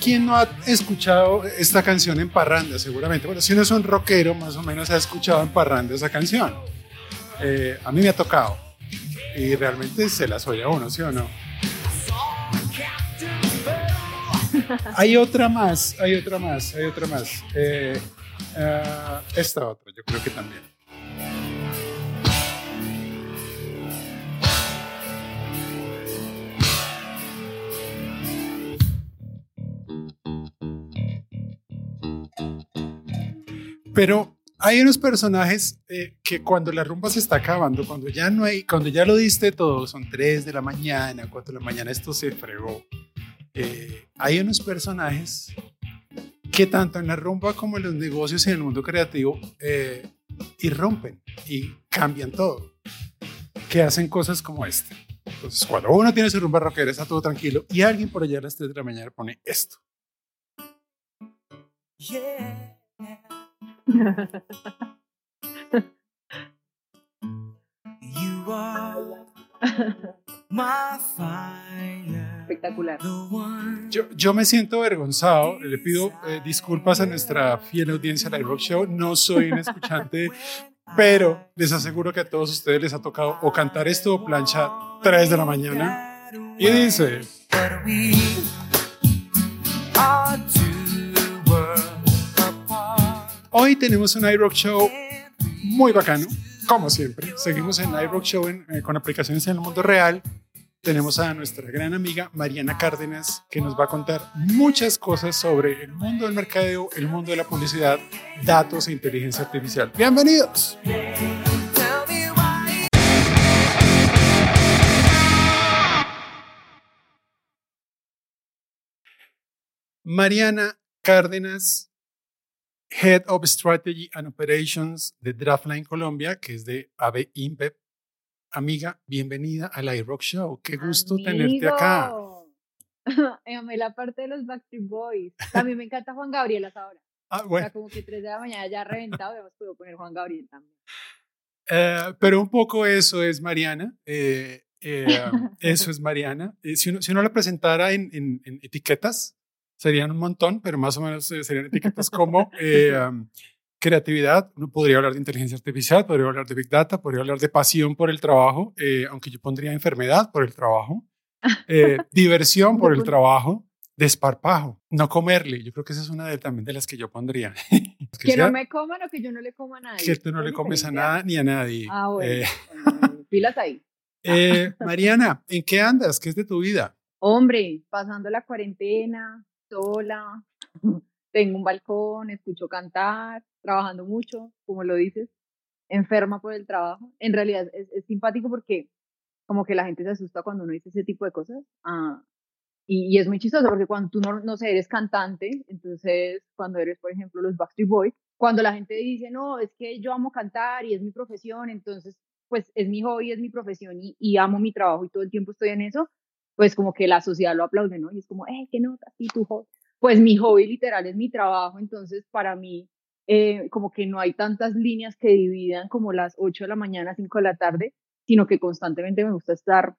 ¿quién no ha escuchado esta canción en parranda? Seguramente. Bueno, si uno es un rockero, más o menos ha escuchado en parranda esa canción. Eh, a mí me ha tocado. Y realmente se las oye a uno, ¿sí o no? hay otra más, hay otra más, hay otra más. Eh, ah, esta otra, yo creo que también. Pero hay unos personajes eh, que cuando la rumba se está acabando, cuando ya no hay, cuando ya lo diste todo, son 3 de la mañana, 4 de la mañana, esto se fregó. Eh, hay unos personajes que tanto en la rumba como en los negocios y en el mundo creativo eh, irrumpen y cambian todo, que hacen cosas como esta. Entonces, cuando uno tiene su rumba rockera, está todo tranquilo y alguien por allá a las 3 de la mañana pone esto. Yeah. You are my Espectacular. Yo, yo, me siento avergonzado, le pido eh, disculpas a nuestra fiel audiencia de Rock Show, no soy un escuchante, pero les aseguro que a todos ustedes les ha tocado o cantar esto o plancha 3 de la mañana y dice... Hoy tenemos un iRock Show muy bacano, como siempre. Seguimos en iRock Show eh, con aplicaciones en el mundo real. Tenemos a nuestra gran amiga Mariana Cárdenas, que nos va a contar muchas cosas sobre el mundo del mercadeo, el mundo de la publicidad, datos e inteligencia artificial. Bienvenidos. Mariana Cárdenas Head of Strategy and Operations de Draftline Colombia, que es de AB INPEP. Amiga, bienvenida al iRock Show. Qué gusto tenerte acá. Amé la parte de los Backstreet Boys. También me encanta Juan Gabriel hasta ahora. Ah, bueno. O sea, como que 3 de la mañana ya reventado, hemos podido poner Juan Gabriel también. Eh, pero un poco eso es Mariana. Eh, eh, eso es Mariana. si, uno, si uno la presentara en, en, en etiquetas, serían un montón, pero más o menos eh, serían etiquetas como eh, creatividad. Uno podría hablar de inteligencia artificial, podría hablar de big data, podría hablar de pasión por el trabajo, eh, aunque yo pondría enfermedad por el trabajo, diversión por el trabajo, desparpajo, no comerle. Yo creo que esa es una de, también de las que yo pondría. que, no me coman o que yo no le coma a nadie. Que tú no le comes a nada ni a nadie. Ah, bueno. pilas ahí. Mariana, ¿en qué andas? ¿Qué es de tu vida? Hombre, pasando la cuarentena, sola, tengo un balcón, escucho cantar, trabajando mucho, como lo dices, enferma por el trabajo. En realidad es, simpático porque como que la gente se asusta cuando uno dice ese tipo de cosas. Ah, y, es muy chistoso porque cuando tú no, no sé, eres cantante, entonces cuando eres, por ejemplo, los Backstreet Boys, cuando la gente dice, no, es que yo amo cantar y es mi profesión, entonces pues es mi hobby, es mi profesión y, y amo mi trabajo y todo el tiempo estoy en eso, pues como que la sociedad lo aplaude, ¿no? Y es como, eh, qué nota, sí, tu hobby. Pues mi hobby literal es mi trabajo, entonces para mí eh, como que no hay tantas líneas que dividan como las 8 de la mañana, 5 de la tarde, sino que constantemente me gusta estar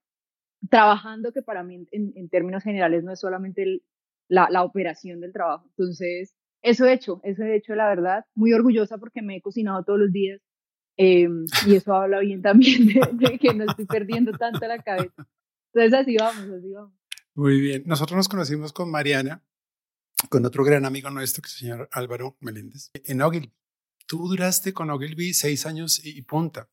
trabajando, que para mí en, términos generales no es solamente la, la, operación del trabajo. Entonces, eso he hecho, eso he hecho, la verdad, muy orgullosa porque me he cocinado todos los días eh, y eso habla bien también de, que no estoy perdiendo tanto la cabeza. Entonces así vamos, así vamos. Muy bien. Nosotros nos conocimos con Mariana, con otro gran amigo nuestro, que es el señor Álvaro Meléndez, en Ogilvy. Tú duraste con Ogilvy seis años y, punta.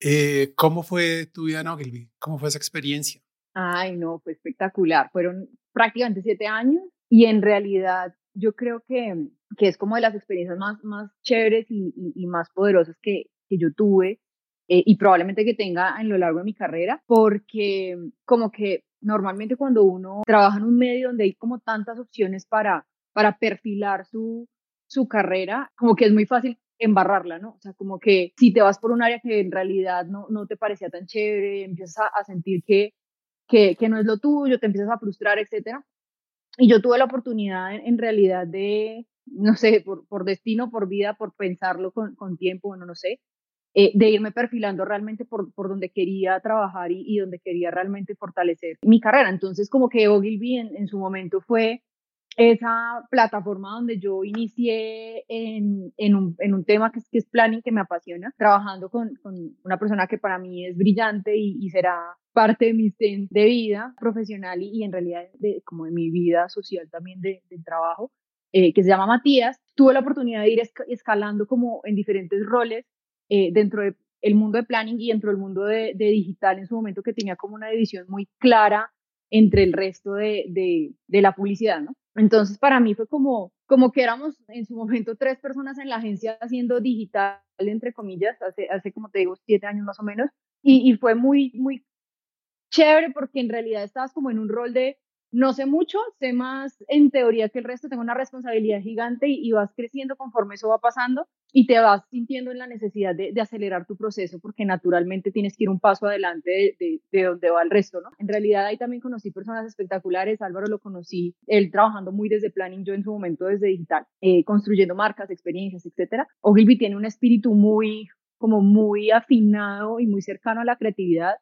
Eh, ¿Cómo fue tu vida en Ogilvy? ¿Cómo fue esa experiencia? Ay, no, fue espectacular. Fueron prácticamente siete años y en realidad yo creo que, que es como de las experiencias más, más chéveres y, y, y más poderosas que, que yo tuve eh, y probablemente que tenga en lo largo de mi carrera, porque como que normalmente cuando uno trabaja en un medio donde hay como tantas opciones para, para perfilar su, su carrera, como que es muy fácil embarrarla, ¿no? O sea, como que si te vas por un área que en realidad no, no te parecía tan chévere, empiezas a, sentir que, que, que, no es lo tuyo, te empiezas a frustrar, etcétera. Y yo tuve la oportunidad en, realidad de, no sé, por, por, destino, por vida, por pensarlo con, con tiempo, bueno, no sé, eh, de irme perfilando realmente por, por donde quería trabajar y, y, donde quería realmente fortalecer mi carrera. Entonces, como que Ogilvy en, en su momento fue esa plataforma donde yo inicié en, en, un, en un, tema que es, que es, planning, que me apasiona, trabajando con, con, una persona que para mí es brillante y, será parte de mi de vida profesional y, y, en realidad de, como de mi vida social también de, trabajo, eh, que se llama Matías. Tuve la oportunidad de ir escalando como en diferentes roles eh, dentro del el mundo de planning y dentro del mundo de, de digital en su momento que tenía como una división muy clara entre el resto de, de, de, la publicidad, ¿no? Entonces, para mí fue como, como que éramos en su momento tres personas en la agencia haciendo digital, entre comillas, hace, hace como te digo, siete años más o menos, y, y fue muy, muy chévere porque en realidad estabas como en un rol de no sé mucho, sé más en teoría que el resto, tengo una responsabilidad gigante y, vas creciendo conforme eso va pasando y te vas sintiendo en la necesidad de, acelerar tu proceso porque naturalmente tienes que ir un paso adelante de, de, donde va el resto, ¿no? En realidad ahí también conocí personas espectaculares, Álvaro lo conocí, él trabajando muy desde planning, yo en su momento desde digital, eh, construyendo marcas, experiencias, etcétera. Ogilvy tiene un espíritu muy como muy afinado y muy cercano a la creatividad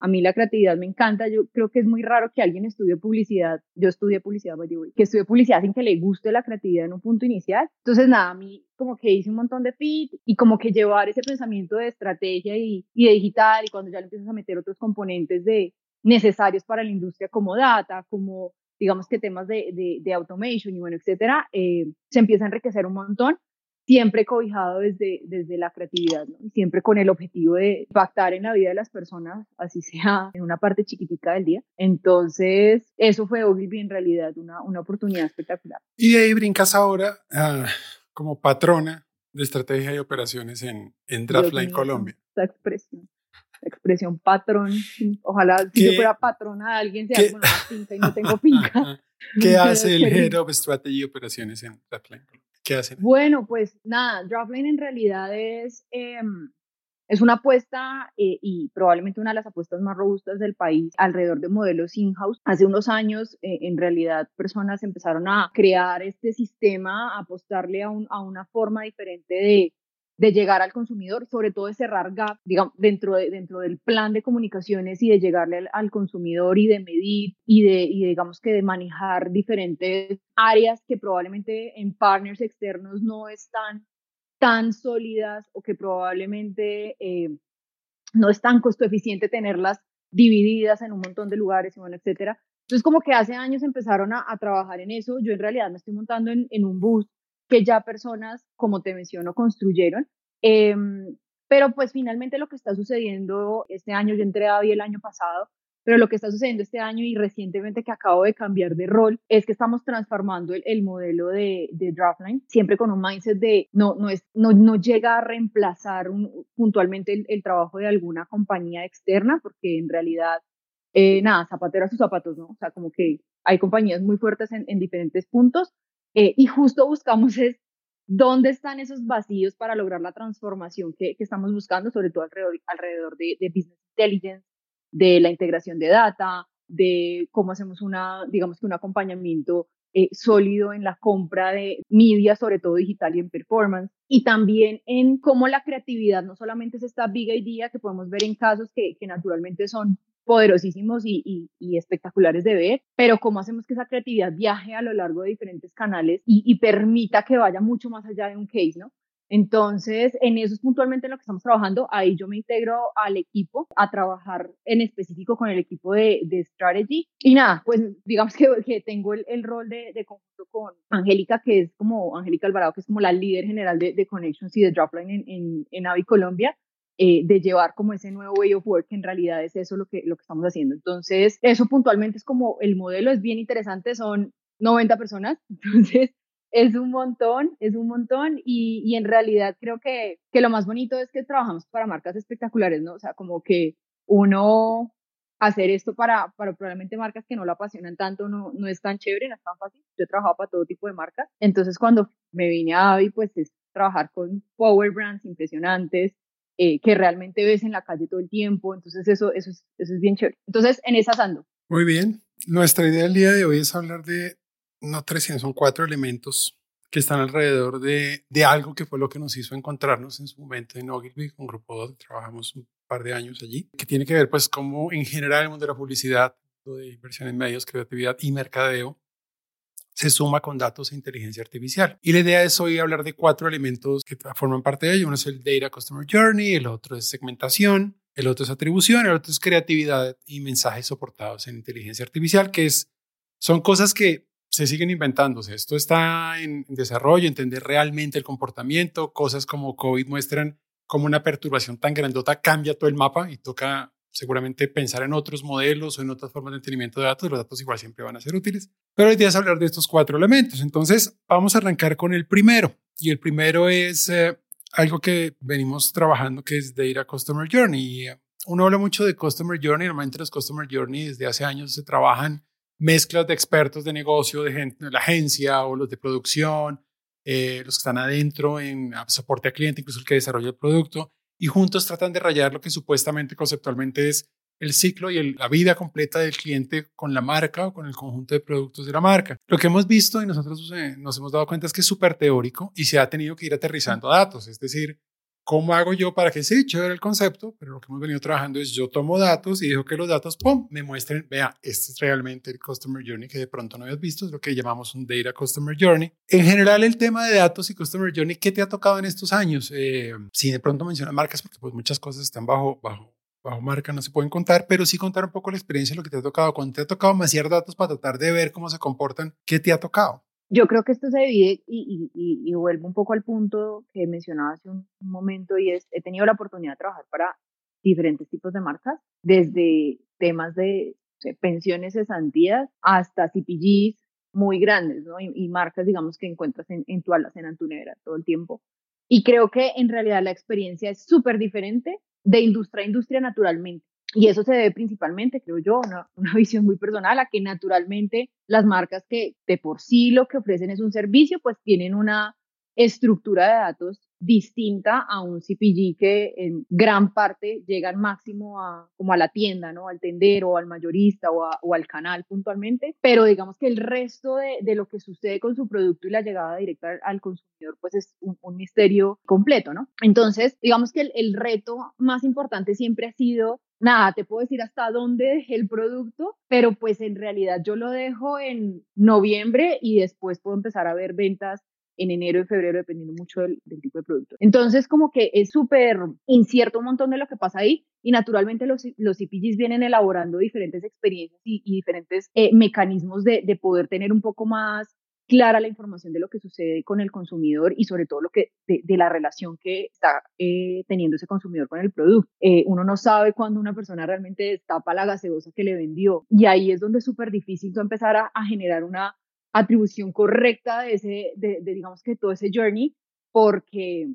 a mí la creatividad me encanta. Yo creo que es muy raro que alguien estudie publicidad. Yo estudié publicidad, que estudie publicidad sin que le guste la creatividad en un punto inicial. Entonces, nada, a mí como que hice un montón de fit y como que llevar ese pensamiento de estrategia y, y de digital y cuando ya le empiezas a meter otros componentes de necesarios para la industria como data, como digamos que temas de, de, de automation y bueno, etcétera, eh, se empieza a enriquecer un montón siempre cobijado desde, desde la creatividad, ¿no? siempre con el objetivo de impactar en la vida de las personas, así sea en una parte chiquitica del día. Entonces, eso fue Ogilvy en realidad una, una oportunidad espectacular. Y de ahí brincas ahora ah, como patrona de estrategia y operaciones en, en Draftline Colombia. Esa expresión. expresión patrón. Ojalá si yo fuera patrona de alguien sea como una finca y no tengo finca. ¿Qué hace el Head of Strategy y Operaciones en Draftline Colombia? ¿Qué hacen? Bueno, pues nada, Draftline en realidad es, eh, es una apuesta eh, y probablemente una de las apuestas más robustas del país alrededor de modelos in-house. Hace unos años, eh, en realidad, personas empezaron a crear este sistema, a apostarle a, un, a una forma diferente de, de llegar al consumidor, sobre todo de cerrar gap, digamos, dentro, de, dentro del plan de comunicaciones y de llegarle al, consumidor y de medir y de, y digamos que de manejar diferentes áreas que probablemente en partners externos no están tan sólidas o que probablemente eh, no es tan costo eficiente tenerlas divididas en un montón de lugares y bueno, etcétera. Entonces, como que hace años empezaron a, trabajar en eso. Yo en realidad me estoy montando en un bus que ya personas, como te menciono, construyeron. Eh, pero pues finalmente lo que está sucediendo este año, yo entré a el año pasado, pero lo que está sucediendo este año y recientemente que acabo de cambiar de rol es que estamos transformando el, el modelo de, de, Draftline, siempre con un mindset de no, no, es, no, no llega a reemplazar un, puntualmente el, el, trabajo de alguna compañía externa, porque en realidad, eh, nada, zapatero a sus zapatos, ¿no? O sea, como que hay compañías muy fuertes en, en diferentes puntos, eh, y justo buscamos es dónde están esos vacíos para lograr la transformación que, que estamos buscando, sobre todo alrededor, alrededor de, de, business intelligence, de la integración de data, de cómo hacemos una, digamos que un acompañamiento eh, sólido en la compra de media, sobre todo digital y en performance, y también en cómo la creatividad no solamente es esta big idea que podemos ver en casos que, que naturalmente son poderosísimos y, y, espectaculares de ver, pero cómo hacemos que esa creatividad viaje a lo largo de diferentes canales y, y, permita que vaya mucho más allá de un case, ¿no? Entonces, en eso es puntualmente en lo que estamos trabajando. Ahí yo me integro al equipo a trabajar en específico con el equipo de, de strategy. Y nada, pues digamos que, que tengo el, el rol de, de, conjunto con Angélica, que es como Angélica Alvarado, que es como la líder general de, de Connections y de Dropline en, en, en Avi Colombia. Eh, de llevar como ese nuevo way of work, que en realidad es eso lo que, lo que estamos haciendo. Entonces, eso puntualmente es como el modelo, es bien interesante, son 90 personas, entonces es un montón, es un montón y, y en realidad creo que, que lo más bonito es que trabajamos para marcas espectaculares, ¿no? O sea, como que uno hacer esto para, para probablemente marcas que no lo apasionan tanto no, no es tan chévere, no es tan fácil. Yo he trabajado para todo tipo de marcas. Entonces, cuando me vine a Avi, pues es trabajar con power brands impresionantes, eh, que realmente ves en la calle todo el tiempo. Entonces eso, eso, es, eso es bien chévere. Entonces en esas ando. Muy bien. Nuestra idea del día de hoy es hablar de, no 300, son cuatro elementos que están alrededor de, de algo que fue lo que nos hizo encontrarnos en su momento en Ogilvy, un grupo donde trabajamos un par de años allí, que tiene que ver pues como en general el mundo de la publicidad, de inversión en medios, creatividad y mercadeo se suma con datos e inteligencia artificial. Y la idea es hoy hablar de cuatro elementos que forman parte de ello. Uno es el Data Customer Journey, el otro es segmentación, el otro es atribución, el otro es creatividad y mensajes soportados en inteligencia artificial, que es, son cosas que se siguen inventándose. Esto está en desarrollo, entender realmente el comportamiento, cosas como COVID muestran cómo una perturbación tan grandota cambia todo el mapa y toca seguramente pensar en otros modelos o en otras formas de entendimiento de datos, los datos igual siempre van a ser útiles. Pero hoy día es hablar de estos cuatro elementos. Entonces, vamos a arrancar con el primero. Y el primero es eh, algo que venimos trabajando, que es Data Customer Journey. Uh, uno habla mucho de Customer Journey. Normalmente los Customer Journey desde hace años se trabajan mezclas de expertos de negocio, de, gente, de la agencia o los de producción, eh, los que están adentro en soporte a cliente, incluso el que desarrolla el producto y juntos tratan de rayar lo que supuestamente conceptualmente es el ciclo y la vida completa del cliente con la marca o con el conjunto de productos de la marca. Lo que hemos visto y nosotros eh, nos hemos dado cuenta es que es súper teórico y se ha tenido que ir aterrizando datos, es decir, ¿Cómo hago yo para que sí, chévere el concepto? Pero lo que hemos venido trabajando es yo tomo datos y dejo que los datos, ¡pum!, me muestren, vea, este es realmente el Customer Journey que de pronto no habías visto, es lo que llamamos un Data Customer Journey. En general, el tema de datos y Customer Journey, ¿qué te ha tocado en estos años? Eh, si de pronto mencionas marcas, porque pues muchas cosas están bajo, bajo, bajo marca, no se pueden contar, pero sí contar un poco la experiencia, lo que te ha tocado, cuando te ha tocado maciar datos para tratar de ver cómo se comportan, ¿qué te ha tocado? Yo creo que esto se divide y, vuelvo un poco al punto que mencionaba hace un, momento y es, he tenido la oportunidad de trabajar para diferentes tipos de marcas, desde temas de pensiones cesantías hasta CPGs muy grandes, ¿no? Y, marcas, digamos, que encuentras en, en tu alacena, en tu todo el tiempo. Y creo que en realidad la experiencia es súper diferente de industria a industria naturalmente. Y eso se debe principalmente, creo yo, una, una visión muy personal, a que naturalmente las marcas que de por sí lo que ofrecen es un servicio, pues tienen una estructura de datos distinta a un CPG que en gran parte llega al máximo a, como a la tienda, ¿no? Al tendero, al mayorista o, al canal puntualmente, pero digamos que el resto de, de, lo que sucede con su producto y la llegada directa al consumidor, pues es un, un misterio completo, ¿no? Entonces, digamos que el, el reto más importante siempre ha sido nada, te puedo decir hasta dónde dejé el producto, pero pues en realidad yo lo dejo en noviembre y después puedo empezar a ver ventas en enero y febrero, dependiendo mucho del, tipo de producto. Entonces, como que es súper incierto un montón de lo que pasa ahí y naturalmente los, los CPGs vienen elaborando diferentes experiencias y, diferentes eh, mecanismos de, de, poder tener un poco más clara la información de lo que sucede con el consumidor y sobre todo lo que de, la relación que está eh, teniendo ese consumidor con el producto. Eh, uno no sabe cuándo una persona realmente destapa la gaseosa que le vendió y ahí es donde es súper difícil empezar a, generar una atribución correcta de ese, de, de, digamos que todo ese journey, porque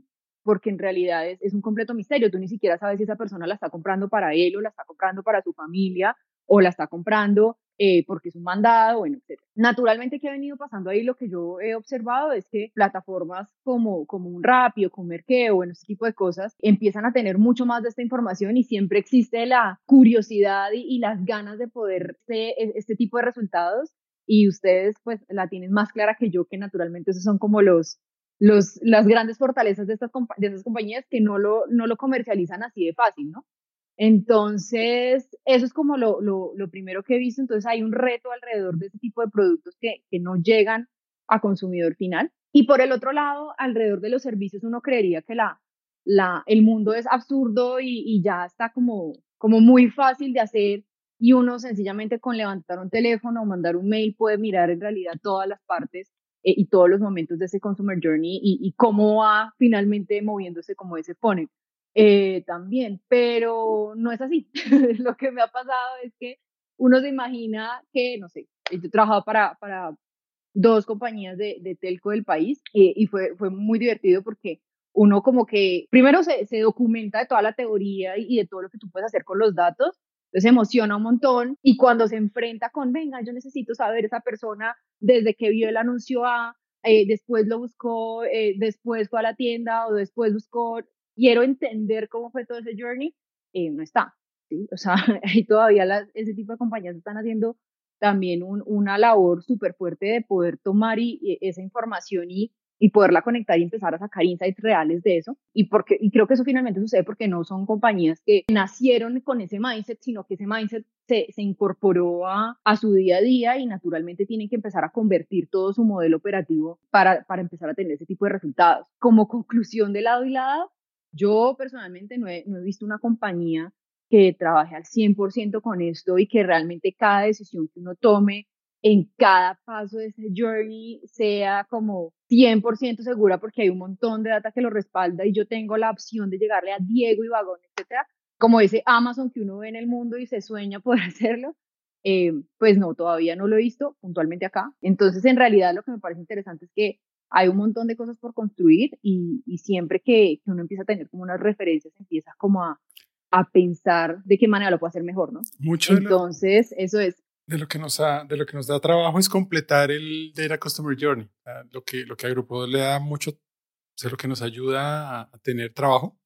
porque en realidad es, es un completo misterio. Tú ni siquiera sabes si esa persona la está comprando para él o la está comprando para su familia o la está comprando eh, porque es un mandado, bueno, etc. Naturalmente, ¿qué ha venido pasando ahí? Lo que yo he observado es que plataformas como, como un Rappi o como Merkeo, bueno, este tipo de cosas, empiezan a tener mucho más de esta información y siempre existe la curiosidad y, y las ganas de poder este, este tipo de resultados y ustedes pues la tienen más clara que yo, que naturalmente esos son como los, los, las grandes fortalezas de estas, de estas compañías que no lo, no lo comercializan así de fácil, ¿no? Entonces, eso es como lo, lo, lo, primero que he visto. Entonces, hay un reto alrededor de este tipo de productos que, que no llegan a consumidor final. Y por el otro lado, alrededor de los servicios, uno creería que la, la, el mundo es absurdo y, y ya está como, como muy fácil de hacer y uno sencillamente con levantar un teléfono o mandar un mail puede mirar en realidad todas las partes eh, y todos los momentos de ese consumer journey y, y cómo va finalmente moviéndose como ese funnel eh, también, pero no es así. Lo que me ha pasado es que uno se imagina que, no sé, yo he trabajado para, para dos compañías de, de telco del país y, y, fue, fue muy divertido porque uno como que primero se, se documenta de toda la teoría y de todo lo que tú puedes hacer con los datos, entonces emociona un montón y cuando se enfrenta con, venga, yo necesito saber esa persona desde que vio el anuncio A, eh, después lo buscó, eh, después fue a la tienda o después buscó quiero entender cómo fue todo ese journey, eh, no está. ¿sí? O sea, ahí todavía ese tipo de compañías están haciendo también un, una labor súper fuerte de poder tomar esa información y, y poderla conectar y empezar a sacar insights reales de eso. Y, porque, y creo que eso finalmente sucede porque no son compañías que nacieron con ese mindset, sino que ese mindset se, se incorporó a, a, su día a día y naturalmente tienen que empezar a convertir todo su modelo operativo para, para empezar a tener ese tipo de resultados. Como conclusión de lado y lado, yo personalmente no he, no he visto una compañía que trabaje al 100% con esto y que realmente cada decisión que uno tome en cada paso de ese journey sea como 100% segura porque hay un montón de data que lo respalda y yo tengo la opción de llegarle a Diego y Vagón, etcétera, como ese Amazon que uno ve en el mundo y se sueña poder hacerlo, eh, pues no, todavía no lo he visto puntualmente acá. Entonces, en realidad lo que me parece interesante es que hay un montón de cosas por construir y, y siempre que, que, uno empieza a tener como unas referencias, empieza como a, a pensar de qué manera lo puedo hacer mejor, ¿no? Mucho Entonces, eso es. De lo, que nos da, de lo que nos da trabajo es completar el Data Customer Journey. Lo que, lo que a Grupo le da mucho, es lo que nos ayuda a, a tener trabajo.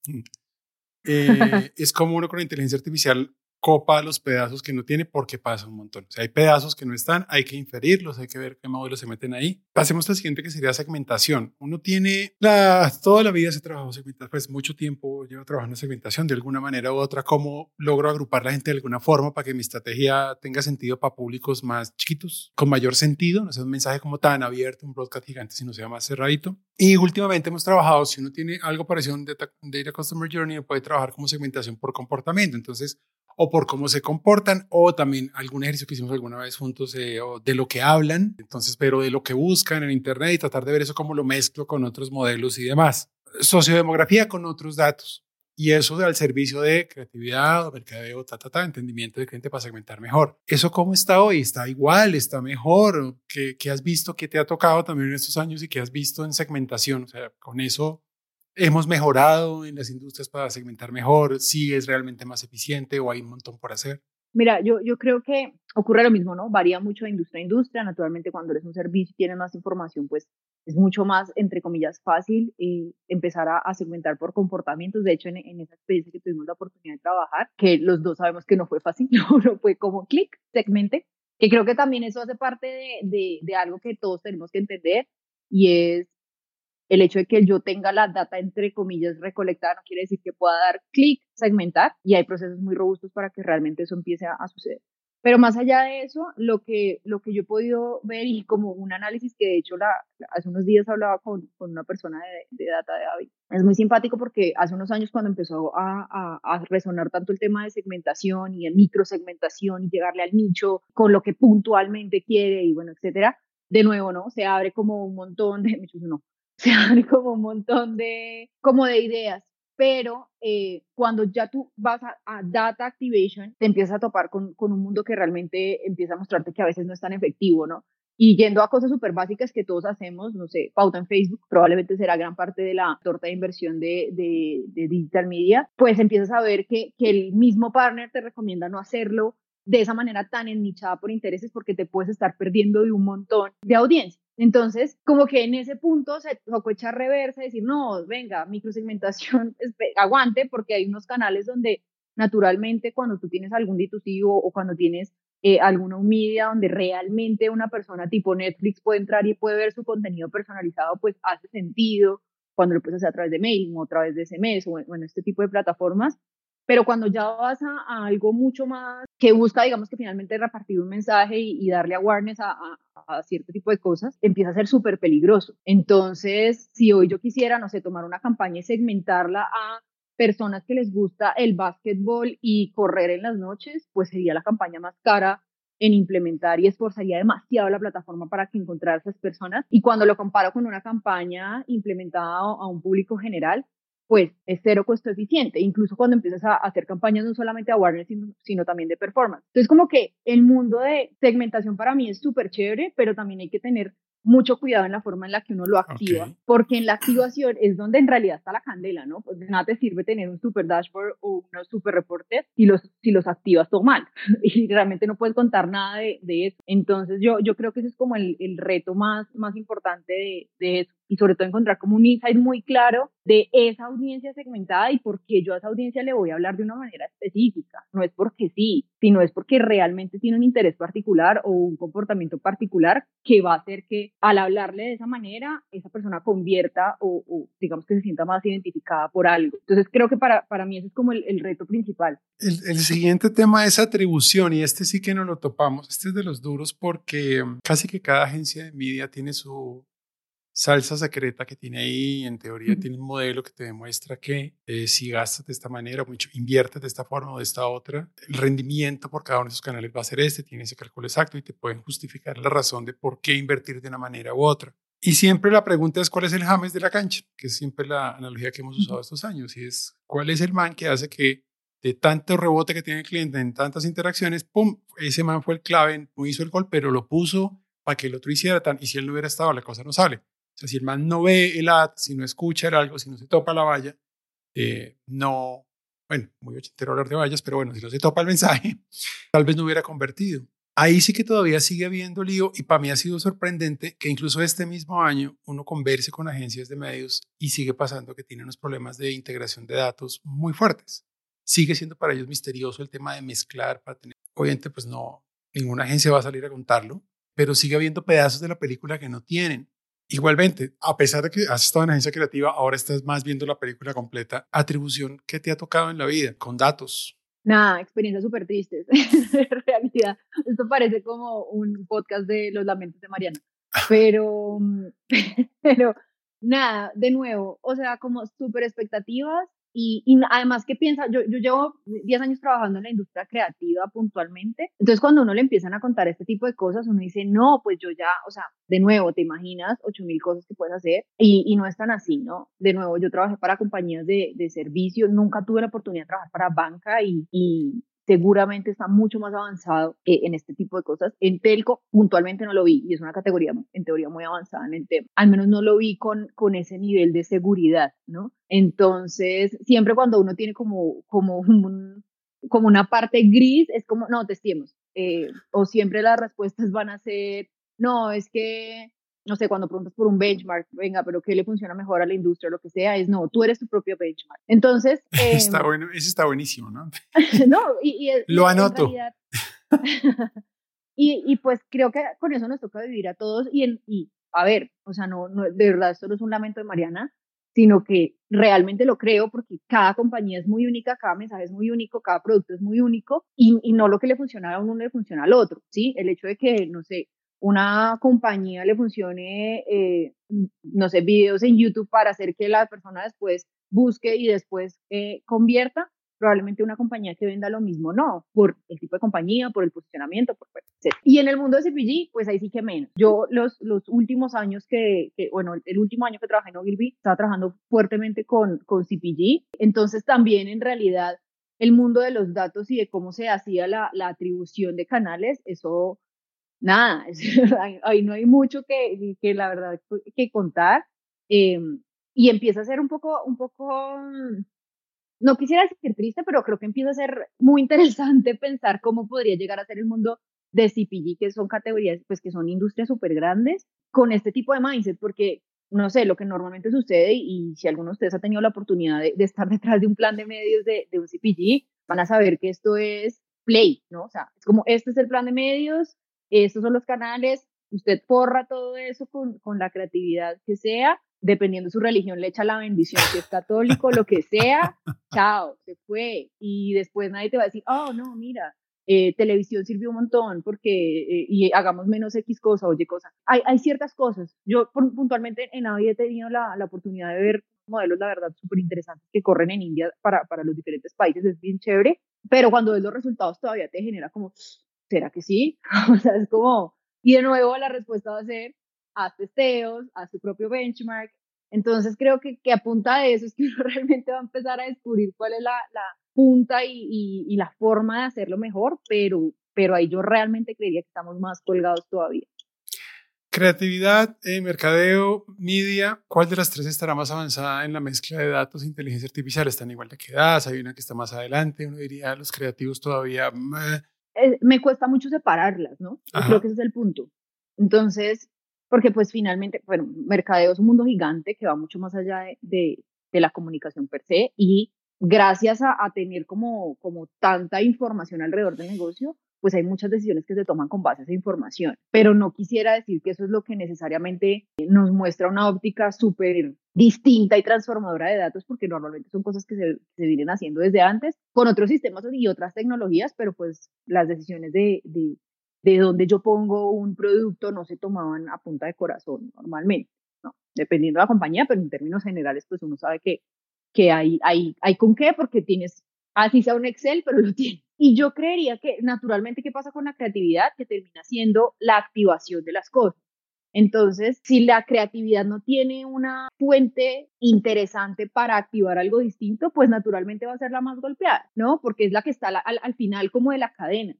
Eh, es como uno con la inteligencia artificial copa los pedazos que no tiene porque pasa un montón. O sea, hay pedazos que no están, hay que inferirlos, hay que ver qué modelos se meten ahí. Pasemos al siguiente que sería segmentación. Uno tiene la, toda la vida se trabajó segmentación, pues mucho tiempo lleva trabajando en segmentación de alguna manera u otra. ¿Cómo logro agrupar la gente de alguna forma para que mi estrategia tenga sentido para públicos más chiquitos, con mayor sentido? No sea un mensaje como tan abierto, un broadcast gigante, sino sea más cerradito. Y últimamente hemos trabajado, si uno tiene algo parecido a un data, data Customer Journey, puede trabajar como segmentación por comportamiento. Entonces, o por cómo se comportan, o también algún ejercicio que hicimos alguna vez juntos eh, de lo que hablan, entonces, pero de lo que buscan en Internet y tratar de ver eso cómo lo mezclo con otros modelos y demás. Sociodemografía con otros datos. Y eso al servicio de creatividad, mercadeo, ta, ta, ta, entendimiento de cliente para segmentar mejor. ¿Eso cómo está hoy? ¿Está igual? ¿Está mejor? ¿Qué, ¿Qué has visto? ¿Qué te ha tocado también en estos años y qué has visto en segmentación? O sea, con eso hemos mejorado en las industrias para segmentar mejor, si es realmente más eficiente o hay un montón por hacer. Mira, yo, yo creo que ocurre lo mismo, ¿no? Varía mucho de industria a industria. Naturalmente, cuando eres un servicio y tienes más información, pues es mucho más, entre comillas, fácil eh, empezar a, a, segmentar por comportamientos. De hecho, en, en, esa experiencia que tuvimos la oportunidad de trabajar, que los dos sabemos que no fue fácil, no, no fue como clic, segmente, que creo que también eso hace parte de, de, de algo que todos tenemos que entender y es el hecho de que yo tenga la data entre comillas recolectada no quiere decir que pueda dar clic, segmentar y hay procesos muy robustos para que realmente eso empiece a, a, suceder. Pero más allá de eso, lo que, lo que yo he podido ver y como un análisis que de hecho la, hace unos días hablaba con, con una persona de, de, data de Avi, es muy simpático porque hace unos años cuando empezó a, a, a resonar tanto el tema de segmentación y de microsegmentación y llegarle al nicho con lo que puntualmente quiere y bueno, etcétera, de nuevo, ¿no? Se abre como un montón de, no, se dan como un montón de, como de ideas, pero eh, cuando ya tú vas a, data activation, te empiezas a topar con, con, un mundo que realmente empieza a mostrarte que a veces no es tan efectivo, ¿no? Y yendo a cosas súper básicas que todos hacemos, no sé, pauta en Facebook, probablemente será gran parte de la torta de inversión de, de, de digital media, pues empiezas a ver que, que el mismo partner te recomienda no hacerlo de esa manera tan ennichada por intereses porque te puedes estar perdiendo de un montón de audiencia. Entonces, como que en ese punto se tocó echar reversa y decir, no, venga, microsegmentación, aguante, porque hay unos canales donde naturalmente cuando tú tienes algún ditusivo o cuando tienes eh, alguna media donde realmente una persona tipo Netflix puede entrar y puede ver su contenido personalizado, pues hace sentido cuando lo puedes hacer a través de mail o a través de SMS o en este tipo de plataformas. Pero cuando ya vas a, a, algo mucho más que busca, digamos que finalmente repartir un mensaje y, darle awareness a, a, a, cierto tipo de cosas, empieza a ser súper peligroso. Entonces, si hoy yo quisiera, no sé, tomar una campaña y segmentarla a personas que les gusta el básquetbol y correr en las noches, pues sería la campaña más cara en implementar y esforzaría demasiado la plataforma para que encontrar esas personas. Y cuando lo comparo con una campaña implementada a un público general, pues es cero costo eficiente, incluso cuando empiezas a hacer campañas no solamente de awareness, sino, sino también de performance. Entonces, como que el mundo de segmentación para mí es súper chévere, pero también hay que tener mucho cuidado en la forma en la que uno lo activa, okay. porque en la activación es donde en realidad está la candela, ¿no? Pues de nada te sirve tener un super dashboard o unos super reportes si los, si los activas todo mal y realmente no puedes contar nada de, de eso. Entonces yo, yo creo que ese es como el, el reto más, más importante de, de eso y sobre todo encontrar como un insight muy claro de esa audiencia segmentada y por qué yo a esa audiencia le voy a hablar de una manera específica. No es porque sí, sino es porque realmente tiene un interés particular o un comportamiento particular que va a hacer que al hablarle de esa manera, esa persona convierta o, digamos que se sienta más identificada por algo. Entonces creo que para, para mí ese es como el, el reto principal. El, el, siguiente tema es atribución y este sí que no lo topamos. Este es de los duros porque casi que cada agencia de media tiene su salsa secreta que tiene ahí. En teoría tiene un modelo que te demuestra que eh, si gastas de esta manera, o inviertes de esta forma o de esta otra, el rendimiento por cada uno de esos canales va a ser este, tiene ese cálculo exacto y te pueden justificar la razón de por qué invertir de una manera u otra. Y siempre la pregunta es cuál es el James de la cancha, que es siempre la analogía que hemos usado estos años, y es cuál es el man que hace que de tanto rebote que tiene el cliente en tantas interacciones, pum, ese man fue el clave, no hizo el gol, pero lo puso para que el otro hiciera tan, y si él no hubiera estado, la cosa no sale. O sea, si el man no ve el ad, si no escucha algo, si no se topa la valla, eh, no, bueno, muy ochentero hablar de vallas, pero bueno, si no se topa el mensaje, tal vez no hubiera convertido. Ahí sí que todavía sigue habiendo lío y para mí ha sido sorprendente que incluso este mismo año uno converse con agencias de medios y sigue pasando que tienen unos problemas de integración de datos muy fuertes. Sigue siendo para ellos misterioso el tema de mezclar para tener, obviamente pues no, ninguna agencia va a salir a contarlo, pero sigue habiendo pedazos de la película que no tienen. Igualmente, a pesar de que has estado en agencia creativa, ahora estás más viendo la película completa. Atribución que te ha tocado en la vida, con datos. Nada, experiencias súper tristes. en realidad, esto parece como un podcast de los lamentos de Mariana. Pero, pero nada, de nuevo, o sea, como súper expectativas y, además, ¿qué piensa? Yo, yo llevo 10 años trabajando en la industria creativa puntualmente. Entonces, cuando uno le empiezan a contar este tipo de cosas, uno dice, no, pues yo ya, o sea, de nuevo, te imaginas 8000 cosas que puedes hacer y, y, no es tan así, ¿no? De nuevo, yo trabajé para compañías de, de servicios, nunca tuve la oportunidad de trabajar para banca y, y seguramente está mucho más avanzado eh, en este tipo de cosas. En Telco puntualmente no lo vi y es una categoría en teoría muy avanzada en el tema. Al menos no lo vi con, con ese nivel de seguridad, ¿no? Entonces, siempre cuando uno tiene como, como, un, como una parte gris, es como, no, testemos. Eh, o siempre las respuestas van a ser, no, es que no sé, cuando preguntas por un benchmark, venga, pero ¿qué le funciona mejor a la industria o lo que sea? Es no, tú eres tu propio benchmark. Entonces... está em, bueno, eso está buenísimo, ¿no? no, y, lo anoto. y, y, pues creo que con eso nos toca vivir a todos y, en, y a ver, o sea, no, no, de verdad, esto no es un lamento de Mariana, sino que realmente lo creo porque cada compañía es muy única, cada mensaje es muy único, cada producto es muy único y, y no lo que le funciona a uno le funciona al otro, ¿sí? El hecho de que, no sé, una compañía le funcione, eh, no sé, videos en YouTube para hacer que la persona después busque y después eh, convierta, probablemente una compañía que venda lo mismo no, por el tipo de compañía, por el posicionamiento, por etc. Y en el mundo de CPG, pues ahí sí que menos. Yo los, los últimos años que, bueno, el último año que trabajé en Ogilvy, estaba trabajando fuertemente con, con CPG, entonces también en realidad el mundo de los datos y de cómo se hacía la, la atribución de canales, eso nada, ahí no hay mucho que, que la verdad que contar. Em, y empieza a ser un poco, un poco, no quisiera decir triste, pero creo que empieza a ser muy interesante pensar cómo podría llegar a ser el mundo de CPG, que son categorías, pues que son industrias súper grandes, con este tipo de mindset, porque no sé, lo que normalmente sucede, y, si alguno de ustedes ha tenido la oportunidad de, estar detrás de un plan de medios de, de un CPG, van a saber que esto es play, ¿no? O sea, es como, este es el plan de medios, estos son los canales, usted porra todo eso con, con la creatividad que sea, dependiendo de su religión, le echa la bendición, si es católico, lo que sea, chao, se fue. Y después nadie te va a decir, oh, no, mira, eh, televisión sirvió un montón porque, eh, y hagamos menos X cosa, oye cosa. Hay, hay ciertas cosas. Yo puntualmente en Avi he tenido la, la oportunidad de ver modelos, la verdad, súper interesantes que corren en India para, para los diferentes países, es bien chévere, pero cuando ves los resultados todavía te genera como, ¿será que sí? o sea, es como, y de nuevo la respuesta va a ser, haz testeos, haz tu propio benchmark. Entonces creo que, que a eso es que uno realmente va a empezar a descubrir cuál es la, la punta y, y, la forma de hacerlo mejor, pero, pero ahí yo realmente creería que estamos más colgados todavía. Creatividad, eh, mercadeo, media, ¿cuál de las tres estará más avanzada en la mezcla de datos e inteligencia artificial? ¿Están igual de quedadas? ¿Hay una que está más adelante? Uno diría, los creativos todavía me cuesta mucho separarlas, ¿no? creo que ese es el punto. Entonces, porque pues finalmente, bueno, mercadeo es un mundo gigante que va mucho más allá de, de, de la comunicación per se y gracias a, a, tener como, como tanta información alrededor del negocio, pues hay muchas decisiones que se toman con base a esa información. Pero no quisiera decir que eso es lo que necesariamente nos muestra una óptica súper distinta y transformadora de datos, porque normalmente son cosas que se, se, vienen haciendo desde antes con otros sistemas y otras tecnologías, pero pues las decisiones de, de, de dónde yo pongo un producto no se tomaban a punta de corazón normalmente, ¿no? Dependiendo de la compañía, pero en términos generales, pues uno sabe que, que hay, hay, hay con qué, porque tienes, así sea un Excel, pero lo tienes. Y yo creería que naturalmente, ¿qué pasa con la creatividad? Que termina siendo la activación de las cosas. Entonces, si la creatividad no tiene una fuente interesante para activar algo distinto, pues naturalmente va a ser la más golpeada, ¿no? Porque es la que está al, al final como de la cadena.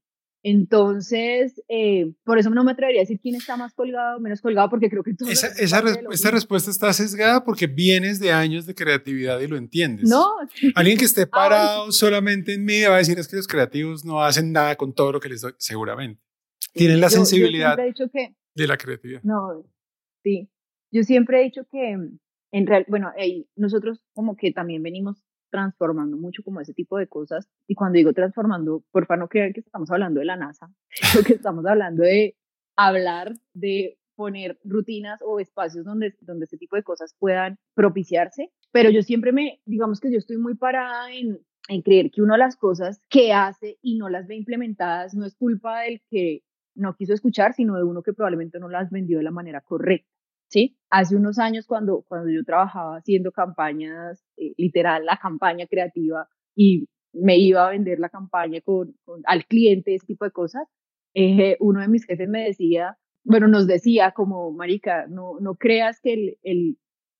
Entonces, eh, por eso no me atrevería a decir quién está más colgado o menos colgado, porque creo que todo esa, esa, res esta respuesta está sesgada porque vienes de años de creatividad y lo entiendes. No. Alguien que esté parado Ay. solamente en media va a decir es que los creativos no hacen nada con todo lo que les doy, seguramente. Tienen la yo, sensibilidad yo he dicho que, de la creatividad. No, sí. Yo siempre he dicho que, en real, bueno, hey, nosotros como que también venimos transformando mucho como ese tipo de cosas. Y cuando digo transformando, porfa no crean que estamos hablando de la NASA, sino que estamos hablando de hablar de poner rutinas o espacios donde, donde este tipo de cosas puedan propiciarse. Pero yo siempre me, digamos que yo estoy muy parada en, en creer que uno de las cosas que hace y no las ve implementadas no es culpa del que no quiso escuchar, sino de uno que probablemente no las vendió de la manera correcta. ¿Sí? Hace unos años cuando, cuando yo trabajaba haciendo campañas, eh, literal, la campaña creativa y me iba a vender la campaña con, al cliente, ese tipo de cosas, eh, uno de mis jefes me decía, bueno, nos decía como, marica, no, no creas que el, el,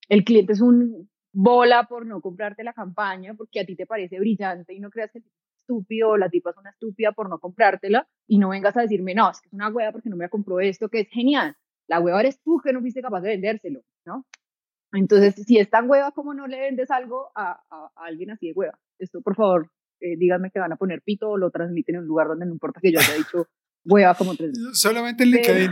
el cliente es un bola por no comprarte la campaña porque a ti te parece brillante y no creas que estúpido o la tipa es una estúpida por no comprártela y no vengas a decirme, no, es que es una hueá porque no me la compró esto, que es genial la hueva eres tú que no fuiste capaz de vendérselo, ¿no? Entonces, si es tan hueva, ¿cómo no le vendes algo a, a, a alguien así de hueva? Esto, por favor, eh, díganme que van a poner pito o lo transmiten en un lugar donde no importa que yo haya dicho hueva como tres veces. Solamente en LinkedIn.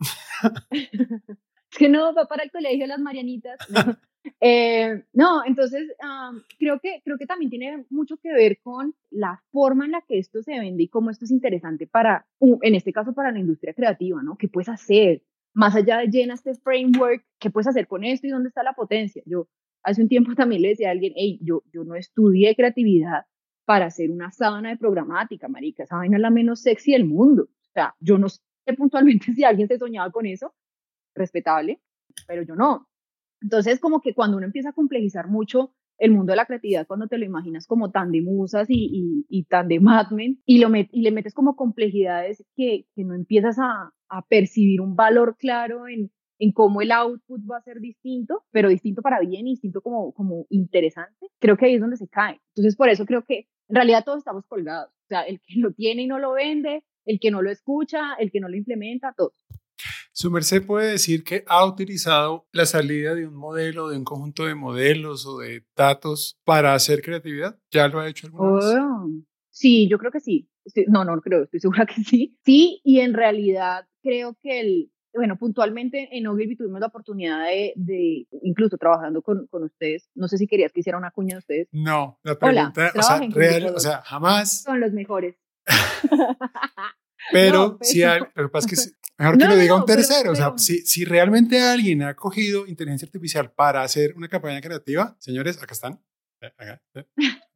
es que no, va para el colegio las Marianitas. No, eh, no entonces um, creo, que, creo que también tiene mucho que ver con la forma en la que esto se vende y cómo esto es interesante para, en este caso, para la industria creativa, ¿no? ¿Qué puedes hacer? Más allá de llena este framework, ¿qué puedes hacer con esto y dónde está la potencia? Yo hace un tiempo también le decía a alguien, hey, yo, yo no estudié creatividad para hacer una sábana de programática, marica, esa vaina es la menos sexy del mundo. O sea, yo no sé puntualmente si alguien se soñaba con eso, respetable, pero yo no. Entonces, como que cuando uno empieza a complejizar mucho el mundo de la creatividad, cuando te lo imaginas como tan de musas y, y, tan de Mad Men, y, lo y le metes como complejidades que, que no empiezas a, a percibir un valor claro en, en cómo el output va a ser distinto, pero distinto para bien y distinto como, como interesante, creo que ahí es donde se cae. Entonces, por eso creo que en realidad todos estamos colgados. O sea, el que lo tiene y no lo vende, el que no lo escucha, el que no lo implementa, todos. Su merced puede decir que ha utilizado la salida de un modelo, de un conjunto de modelos o de datos para hacer creatividad. ¿Ya lo ha hecho alguna oh, vez? Sí, yo creo que sí. Estoy, no, no creo, estoy segura que sí. Sí, y en realidad creo que el, bueno, puntualmente en Ogilvy tuvimos la oportunidad de, de incluso trabajando con, con, ustedes, no sé si querías que hiciera una cuña de ustedes. No, la pregunta, Hola, o sea, real, o sea, jamás. Son los mejores. pero, no, pero si hay, lo que pasa es que mejor que no, lo diga un tercero, pero, o sea, si, si realmente alguien ha cogido inteligencia artificial para hacer una campaña creativa, señores, acá están. Acá, ¿eh?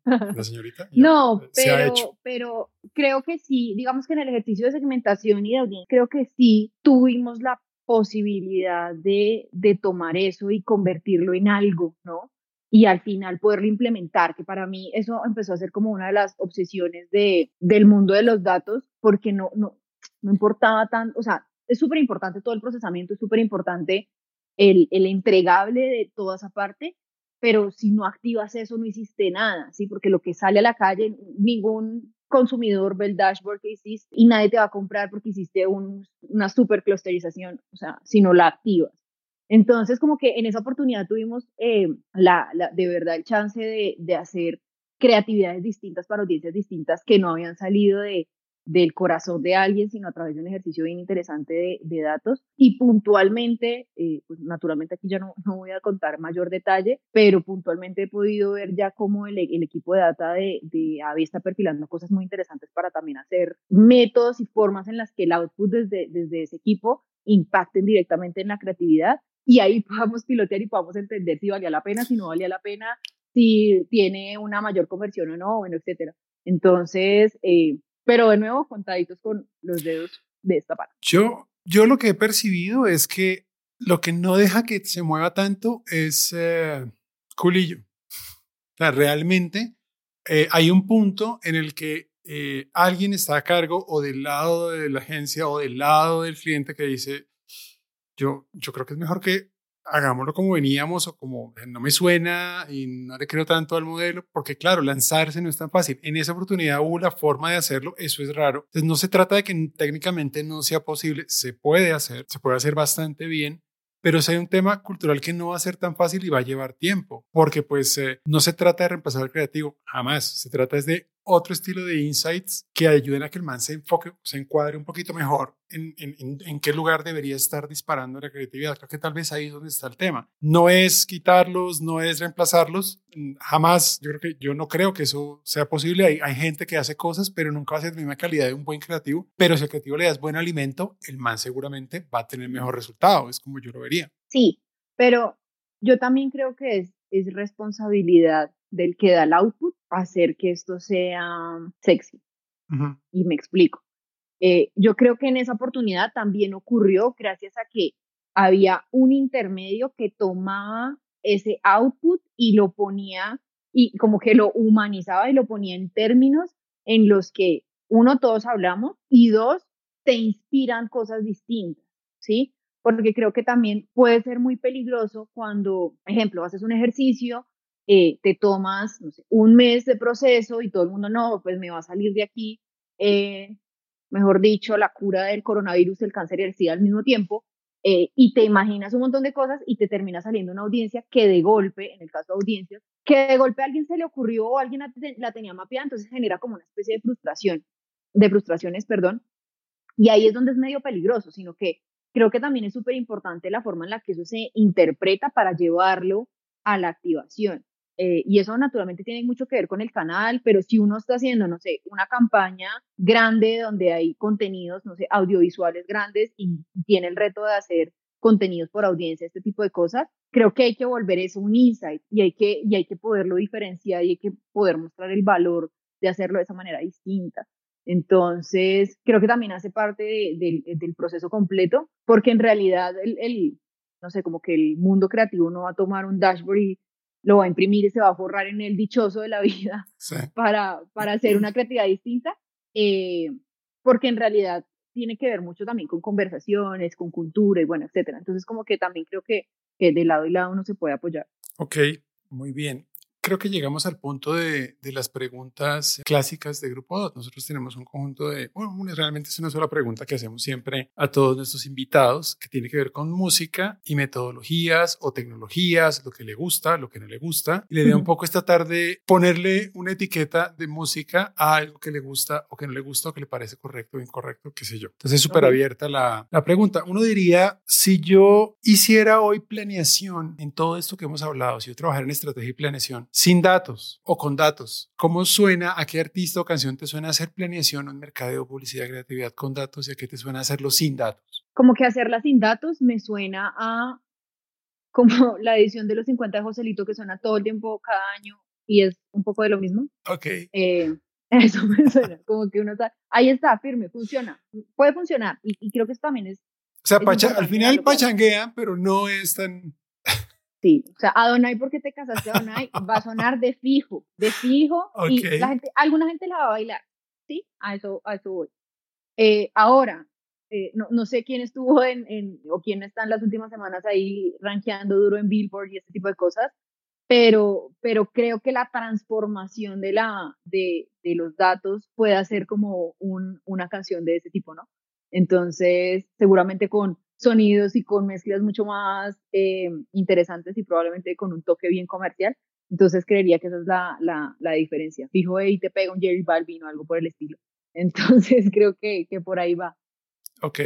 La señorita. no, pero, pero creo que sí, digamos que en el ejercicio de segmentación y de audiencia, creo que sí tuvimos la posibilidad de, de tomar eso y convertirlo en algo, ¿no? Y al final poderlo implementar, que para mí eso empezó a ser como una de las obsesiones de, del mundo de los datos, porque no, no, no importaba tanto, o sea, es súper importante todo el procesamiento, es súper importante el, el entregable de toda esa parte, pero si no activas eso no hiciste nada, ¿sí? Porque lo que sale a la calle, ningún consumidor ve el dashboard que hiciste y nadie te va a comprar porque hiciste un, una super clusterización, o sea, si no la activas. Entonces, como que en esa oportunidad tuvimos eh, la, la, de verdad el chance de, de hacer creatividades distintas para audiencias distintas que no habían salido de, del corazón de alguien, sino a través de un ejercicio bien interesante de, datos. Y puntualmente, eh, pues naturalmente aquí ya no, no, voy a contar mayor detalle, pero puntualmente he podido ver ya cómo el, el equipo de data de, de AVI está perfilando cosas muy interesantes para también hacer métodos y formas en las que el output desde, desde ese equipo impacten directamente en la creatividad y ahí podamos pilotear y podamos entender si valía la pena, si no valía la pena, si tiene una mayor conversión o no, bueno, etcétera. Entonces, eh, pero de nuevo, contaditos con los dedos de esta parte. Yo, yo lo que he percibido es que lo que no deja que se mueva tanto es eh, culillo. O sea, realmente eh, hay un punto en el que eh, alguien está a cargo o del lado de la agencia o del lado del cliente que dice, yo, yo creo que es mejor que hagámoslo como veníamos o como eh, no me suena y no le creo tanto al modelo, porque claro, lanzarse no es tan fácil. En esa oportunidad hubo la forma de hacerlo, eso es raro. Entonces no se trata de que técnicamente no sea posible, se puede hacer, se puede hacer bastante bien, pero si hay un tema cultural que no va a ser tan fácil y va a llevar tiempo, porque pues eh, no se trata de reemplazar al creativo, jamás, se trata es de otro estilo de insights que ayuden a que el man se enfoque, se encuadre un poquito mejor en, en, qué lugar debería estar disparando la creatividad. Creo que tal vez ahí es donde está el tema. No es quitarlos, no es reemplazarlos, mm, jamás. Yo creo yo no creo que eso sea posible. Hay, gente que hace cosas, pero nunca va a ser la misma calidad de un buen creativo. Pero si el creativo le das buen alimento, el man seguramente va a tener mejor resultado. Es como yo lo vería. Sí, pero yo también creo que es, es responsabilidad del que da el output hacer que esto sea sexy. Y me explico. Eh, yo creo que en esa oportunidad también ocurrió gracias a que había un intermedio que tomaba ese output y lo ponía y como que lo humanizaba y lo ponía en términos en los que uno, todos hablamos y dos, te inspiran cosas distintas, ¿sí? Porque creo que también puede ser muy peligroso cuando, ejemplo, haces un ejercicio eh, te tomas, un mes de proceso y todo el mundo, no, pues me va a salir de aquí, eh, mejor dicho, la cura del coronavirus, el cáncer y el SIDA al mismo tiempo, eh, y te imaginas un montón de cosas y te termina saliendo una audiencia que de golpe, en el caso de audiencias, que de golpe a alguien se le ocurrió o alguien la, tenía mapeada, entonces genera como una especie de frustración, de frustraciones, perdón, y ahí es donde es medio peligroso, sino que creo que también es súper importante la forma en la que eso se interpreta para llevarlo a la activación. Eh, y eso naturalmente tiene mucho que ver con el canal, pero si uno está haciendo, no sé, una campaña grande donde hay contenidos, no sé, audiovisuales grandes y tiene el reto de hacer contenidos por audiencia, este tipo de cosas, creo que hay que volver eso un insight y hay que, y hay que poderlo diferenciar y hay que poder mostrar el valor de hacerlo de esa manera distinta. Entonces, creo que también hace parte del proceso completo, porque en realidad el, no sé, como que el mundo creativo no va a tomar un dashboard lo va a imprimir y se va a forrar en el dichoso de la vida para, para hacer una creatividad distinta, eh, porque en realidad tiene que ver mucho también con conversaciones, con cultura y bueno, etcétera. Entonces como que también creo que, que de lado y lado uno se puede apoyar. Ok, muy bien creo que llegamos al punto de, de, las preguntas clásicas de Grupo 2. Nosotros tenemos un conjunto de, bueno, realmente es una sola pregunta que hacemos siempre a todos nuestros invitados, que tiene que ver con música y metodologías o tecnologías, lo que le gusta, lo que no le gusta. Y le idea un poco esta tarde ponerle una etiqueta de música a algo que le gusta o que no le gusta o que le parece correcto o incorrecto, qué sé yo. Entonces es súper abierta la, la pregunta. Uno diría, si yo hiciera hoy planeación en todo esto que hemos hablado, si yo trabajara en estrategia y planeación, sin datos o con datos. ¿Cómo suena, a qué artista o canción te suena hacer planeación en mercadeo, publicidad, creatividad con datos y a qué te suena hacerlo sin datos? Como que hacerla sin datos me suena a como la edición de los 50 de Joselito que suena todo el tiempo, cada año, y es un poco de lo mismo. Ok. Eh, eso me suena, como que uno está, ahí está, firme, funciona, puede funcionar, y, creo que eso también es... O sea, al final pachanguean, pero no es tan... Sí, o sea, Adonai, porque te casaste Adonai, va a sonar de fijo, de fijo, y la gente, alguna gente la va a bailar, ¿sí? A eso, a eso voy. Eh, ahora, eh, no, no, sé quién estuvo en, en, o quién está en las últimas semanas ahí rankeando duro en Billboard y ese tipo de cosas, pero, pero creo que la transformación de, la, de, de los datos puede hacer como un, una canción de ese tipo, ¿no? Entonces, seguramente con sonidos y con mezclas mucho más eh, interesantes y probablemente con un toque bien comercial. Entonces creería que esa es la, la, diferencia. Fijo, y te pega un Jerry Balvin o algo por el estilo. Entonces creo que, que por ahí va. Ok.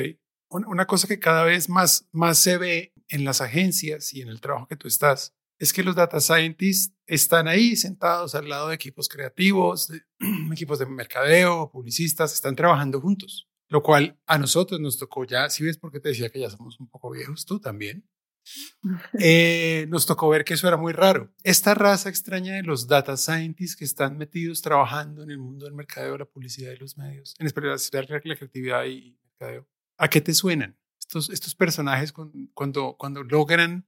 Una cosa que cada vez más, más se ve en las agencias y en el trabajo que tú estás es que los data scientists están ahí sentados al lado de equipos creativos, de, equipos de mercadeo, publicistas, están trabajando juntos, lo cual a nosotros nos tocó ya, si ves porque te decía que ya somos un poco viejos, tú también, eh, nos tocó ver que eso era muy raro. Esta raza extraña de los data scientists que están metidos trabajando en el mundo del mercadeo, la publicidad y los medios, en especial la creatividad y mercadeo, ¿a qué te suenan? Estos, estos personajes cuando, cuando logran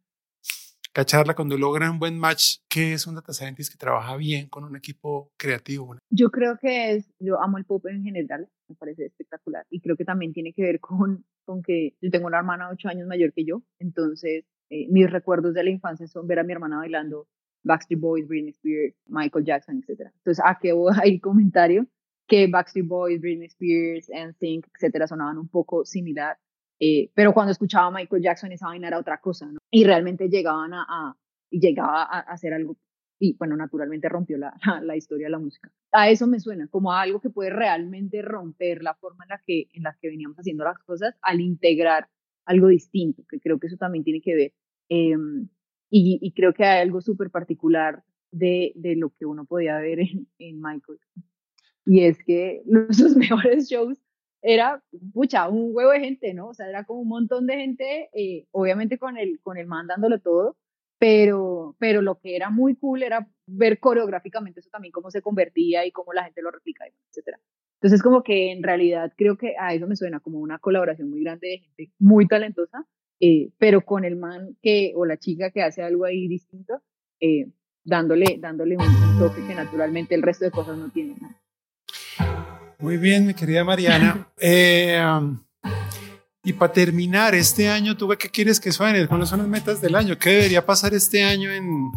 cacharla cuando logran un buen match, ¿qué es un data scientist que trabaja bien con un equipo creativo? Yo creo que es, yo amo el pop en general, me parece espectacular y creo que también tiene que ver con, con que yo tengo una hermana ocho años mayor que yo, entonces eh, mis recuerdos de la infancia son ver a mi hermana bailando Backstreet Boys, Britney Spears, Michael Jackson, etc. Entonces, ¿a qué voy el comentario? Que Backstreet Boys, Britney Spears, NSYNC, etc. sonaban un poco similar eh, pero cuando escuchaba a Michael Jackson esa vaina era otra cosa, ¿no? Y realmente llegaban a, a llegaba a, hacer algo y bueno, naturalmente rompió la, la, historia de la música. A eso me suena, como a algo que puede realmente romper la forma en la que, en la que veníamos haciendo las cosas al integrar algo distinto, que creo que eso también tiene que ver. Em, y, y, creo que hay algo súper particular de, de, lo que uno podía ver en, en Michael. Y es que sus mejores shows era, pucha, un huevo de gente, ¿no? O sea, era como un montón de gente, eh, obviamente con el, con el man dándolo todo, pero, pero lo que era muy cool era ver coreográficamente eso también, cómo se convertía y cómo la gente lo replica, etcétera. Entonces, como que en realidad creo que a eso me suena como una colaboración muy grande de gente muy talentosa, eh, pero con el man que, o la chica que hace algo ahí distinto, eh, dándole, dándole un, toque que naturalmente el resto de cosas no tienen. Muy bien, mi querida Mariana. Eh, um, y para terminar, este año, ¿tú qué quieres que suene? ¿Cuáles son las metas del año? ¿Qué debería pasar este año en,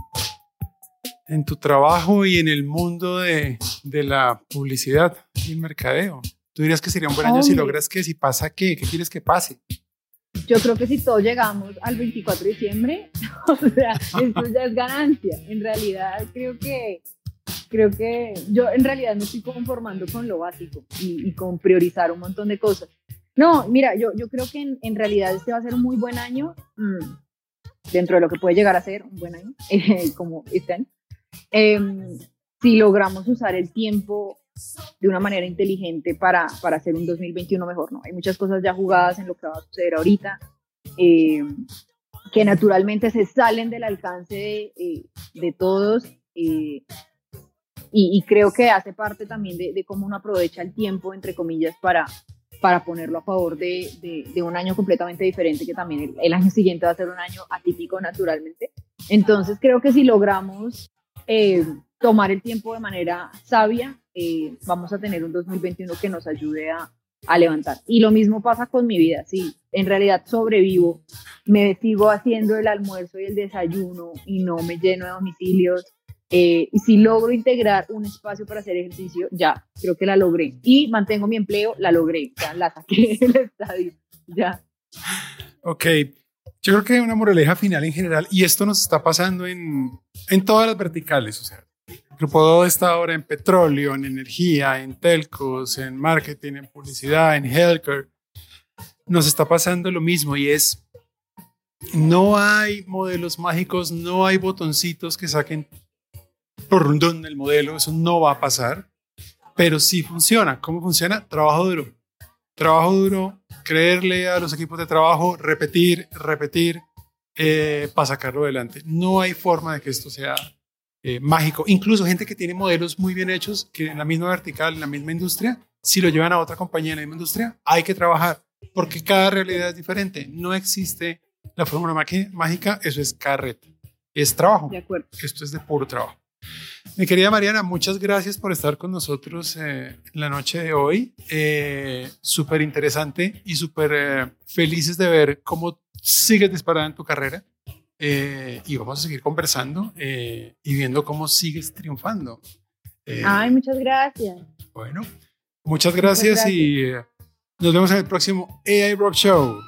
en tu trabajo y en el mundo de, de la publicidad y el mercadeo? ¿Tú dirías que sería un buen año si logras que, si pasa qué? ¿Qué quieres que pase? Yo creo que si todos llegamos al 24 de diciembre, o sea, esto ya es ganancia. En realidad, creo que creo que yo en realidad me estoy conformando con lo básico y, con priorizar un montón de cosas. No, mira, yo, yo creo que en, realidad este va a ser un muy buen año, mm, dentro de lo que puede llegar a ser un buen año, eh, como este em, si logramos usar el tiempo de una manera inteligente para, para hacer un 2021 mejor, ¿no? Hay muchas cosas ya jugadas en lo que va a suceder ahorita, em, que naturalmente se salen del alcance de, eh, de todos. Eh, y, creo que hace parte también de, cómo uno aprovecha el tiempo, entre comillas, para, para ponerlo a favor de, de, un año completamente diferente, que también el, año siguiente va a ser un año atípico naturalmente. Entonces creo que si logramos eh, tomar el tiempo de manera sabia, eh, vamos a tener un 2021 que nos ayude a, a levantar. Y lo mismo pasa con mi vida, sí, en realidad sobrevivo, me sigo haciendo el almuerzo y el desayuno y no me lleno de domicilios eh, y si logro integrar un espacio para hacer ejercicio, ya, creo que la logré. Y mantengo mi empleo, la logré, ya la saqué del estadio, ya. Ok, yo creo que una moraleja final en general, y esto nos está pasando en, en todas las verticales, o sea, Grupo está ahora en petróleo, en energía, en telcos, en marketing, en publicidad, en healthcare. Nos está pasando lo mismo y es, no hay modelos mágicos, no hay botoncitos que saquen por rundón el modelo, eso no va a pasar, pero sí funciona. ¿Cómo funciona? Trabajo duro. Trabajo duro, creerle a los equipos de trabajo, repetir, repetir, eh, para sacarlo adelante. No hay forma de que esto sea eh, mágico. Incluso gente que tiene modelos muy bien hechos, que en la misma vertical, en la misma industria, si lo llevan a otra compañía en la misma industria, hay que trabajar, porque cada realidad es diferente. No existe la fórmula mágica, eso es carreta. Es trabajo. De acuerdo. Esto es de puro trabajo. Mi querida Mariana, muchas gracias por estar con nosotros eh, la noche de hoy. Eh, súper interesante y súper eh, felices de ver cómo sigues disparada en tu carrera. y vamos a seguir conversando y viendo cómo sigues triunfando. Ay, muchas gracias. Bueno, muchas gracias, muchas gracias. y nos vemos en el próximo AI Rock Show.